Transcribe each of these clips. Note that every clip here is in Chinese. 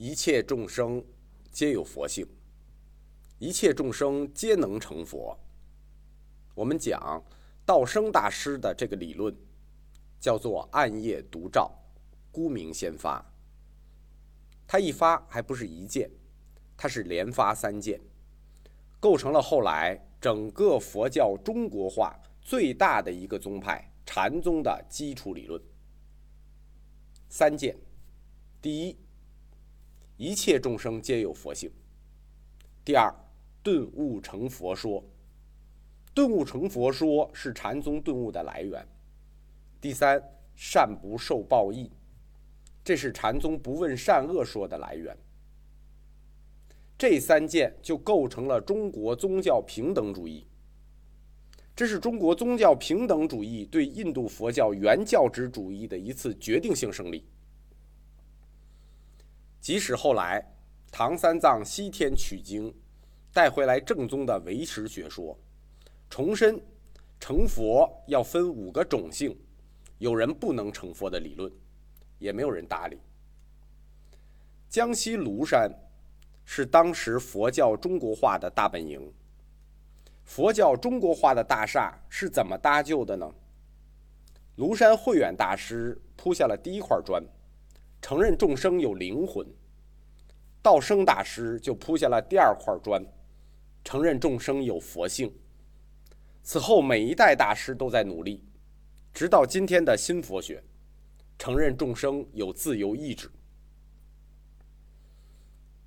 一切众生皆有佛性，一切众生皆能成佛。我们讲道生大师的这个理论，叫做暗夜独照，孤明先发。他一发还不是一件，他是连发三件，构成了后来整个佛教中国化最大的一个宗派禅宗的基础理论。三件，第一，一切众生皆有佛性；第二，顿悟成佛说，顿悟成佛说是禅宗顿悟的来源；第三，善不受报应，这是禅宗不问善恶说的来源。这三件就构成了中国宗教平等主义。这是中国宗教平等主义对印度佛教原教旨主义的一次决定性胜利。即使后来唐三藏西天取经，带回来正宗的唯识学说，重申成佛要分五个种性，有人不能成佛的理论，也没有人搭理。江西庐山是当时佛教中国化的大本营。佛教中国化的大厦是怎么搭就的呢？庐山慧远大师铺下了第一块砖，承认众生有灵魂；道生大师就铺下了第二块砖，承认众生有佛性。此后每一代大师都在努力，直到今天的新佛学，承认众生有自由意志。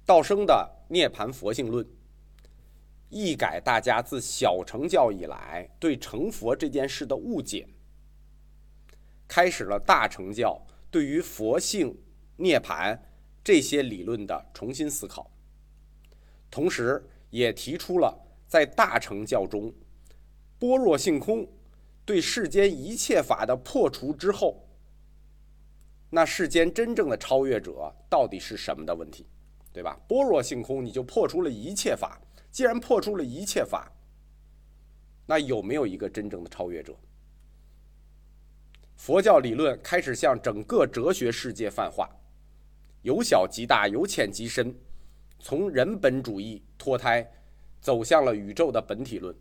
道生的涅盘佛性论。一改大家自小乘教以来对成佛这件事的误解，开始了大乘教对于佛性、涅槃这些理论的重新思考，同时也提出了在大乘教中，般若性空对世间一切法的破除之后，那世间真正的超越者到底是什么的问题，对吧？般若性空，你就破除了一切法。既然破除了一切法，那有没有一个真正的超越者？佛教理论开始向整个哲学世界泛化，由小及大，由浅及深，从人本主义脱胎，走向了宇宙的本体论。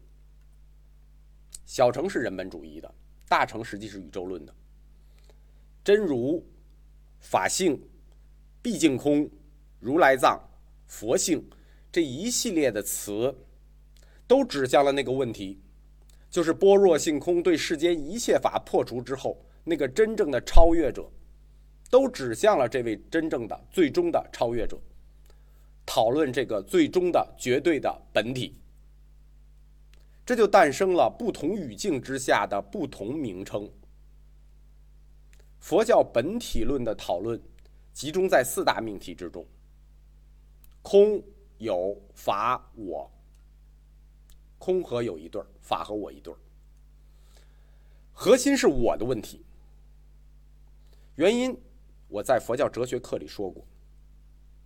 小乘是人本主义的，大乘实际是宇宙论的。真如、法性、毕竟空、如来藏、佛性。这一系列的词，都指向了那个问题，就是般若性空对世间一切法破除之后，那个真正的超越者，都指向了这位真正的最终的超越者。讨论这个最终的绝对的本体，这就诞生了不同语境之下的不同名称。佛教本体论的讨论，集中在四大命题之中：空。有法我，空和有一对儿，法和我一对儿。核心是我的问题。原因我在佛教哲学课里说过。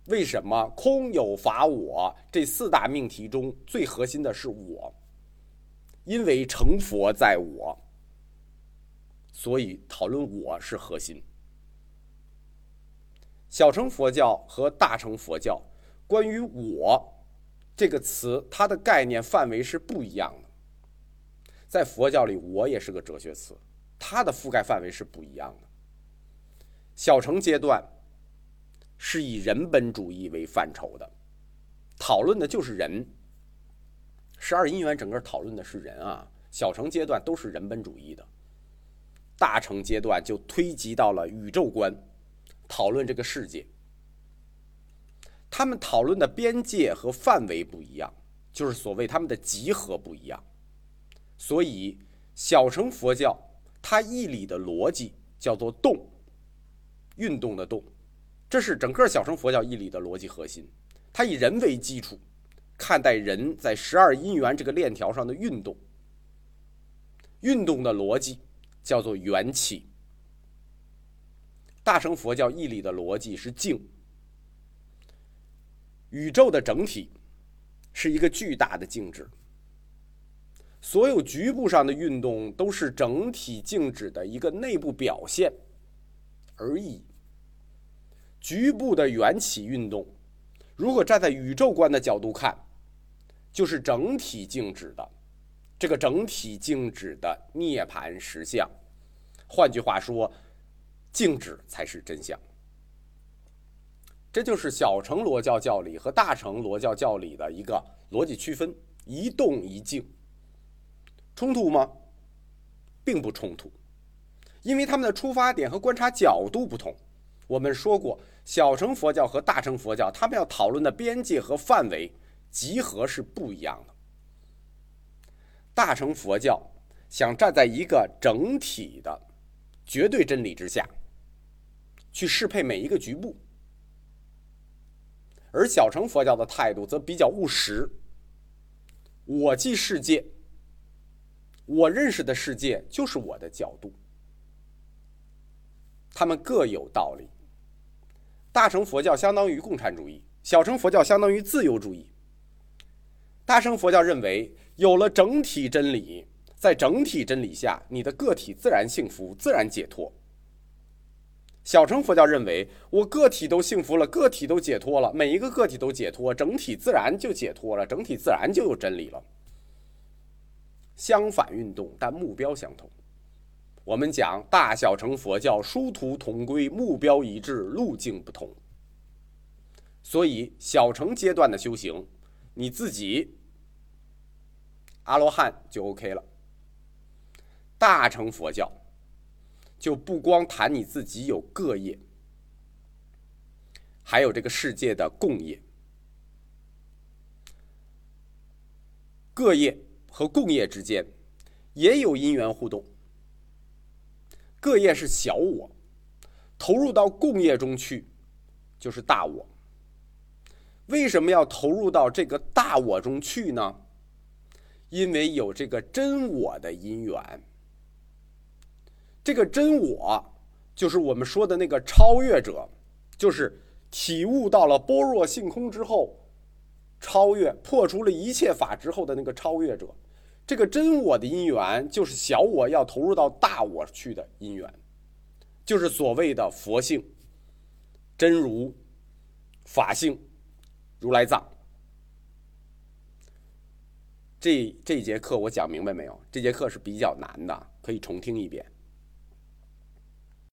为什么空有法我这四大命题中最核心的是我？因为成佛在我，所以讨论我是核心。小乘佛教和大乘佛教。关于“我”这个词，它的概念范围是不一样的。在佛教里，“我”也是个哲学词，它的覆盖范围是不一样的。小乘阶段是以人本主义为范畴的，讨论的就是人。十二因缘整个讨论的是人啊。小乘阶段都是人本主义的，大乘阶段就推及到了宇宙观，讨论这个世界。他们讨论的边界和范围不一样，就是所谓他们的集合不一样。所以，小乘佛教它义理的逻辑叫做动，运动的动，这是整个小乘佛教义理的逻辑核心。它以人为基础，看待人在十二因缘这个链条上的运动。运动的逻辑叫做缘起。大乘佛教义理的逻辑是静。宇宙的整体是一个巨大的静止，所有局部上的运动都是整体静止的一个内部表现而已。局部的缘起运动，如果站在宇宙观的角度看，就是整体静止的，这个整体静止的涅槃实相。换句话说，静止才是真相。这就是小乘罗教教理和大乘罗教教理的一个逻辑区分：一动一静。冲突吗？并不冲突，因为他们的出发点和观察角度不同。我们说过，小乘佛教和大乘佛教，他们要讨论的边界和范围集合是不一样的。大乘佛教想站在一个整体的绝对真理之下，去适配每一个局部。而小乘佛教的态度则比较务实。我即世界，我认识的世界就是我的角度。他们各有道理。大乘佛教相当于共产主义，小乘佛教相当于自由主义。大乘佛教认为，有了整体真理，在整体真理下，你的个体自然幸福，自然解脱。小乘佛教认为，我个体都幸福了，个体都解脱了，每一个个体都解脱，整体自然就解脱了，整体自然就有真理了。相反运动，但目标相同。我们讲大小乘佛教殊途同归，目标一致，路径不同。所以小乘阶段的修行，你自己阿罗汉就 OK 了。大乘佛教。就不光谈你自己有个业，还有这个世界的共业。个业和共业之间也有因缘互动。各业是小我，投入到共业中去就是大我。为什么要投入到这个大我中去呢？因为有这个真我的因缘。这个真我，就是我们说的那个超越者，就是体悟到了般若性空之后，超越破除了一切法之后的那个超越者。这个真我的因缘，就是小我要投入到大我去的因缘，就是所谓的佛性、真如、法性、如来藏。这这节课我讲明白没有？这节课是比较难的，可以重听一遍。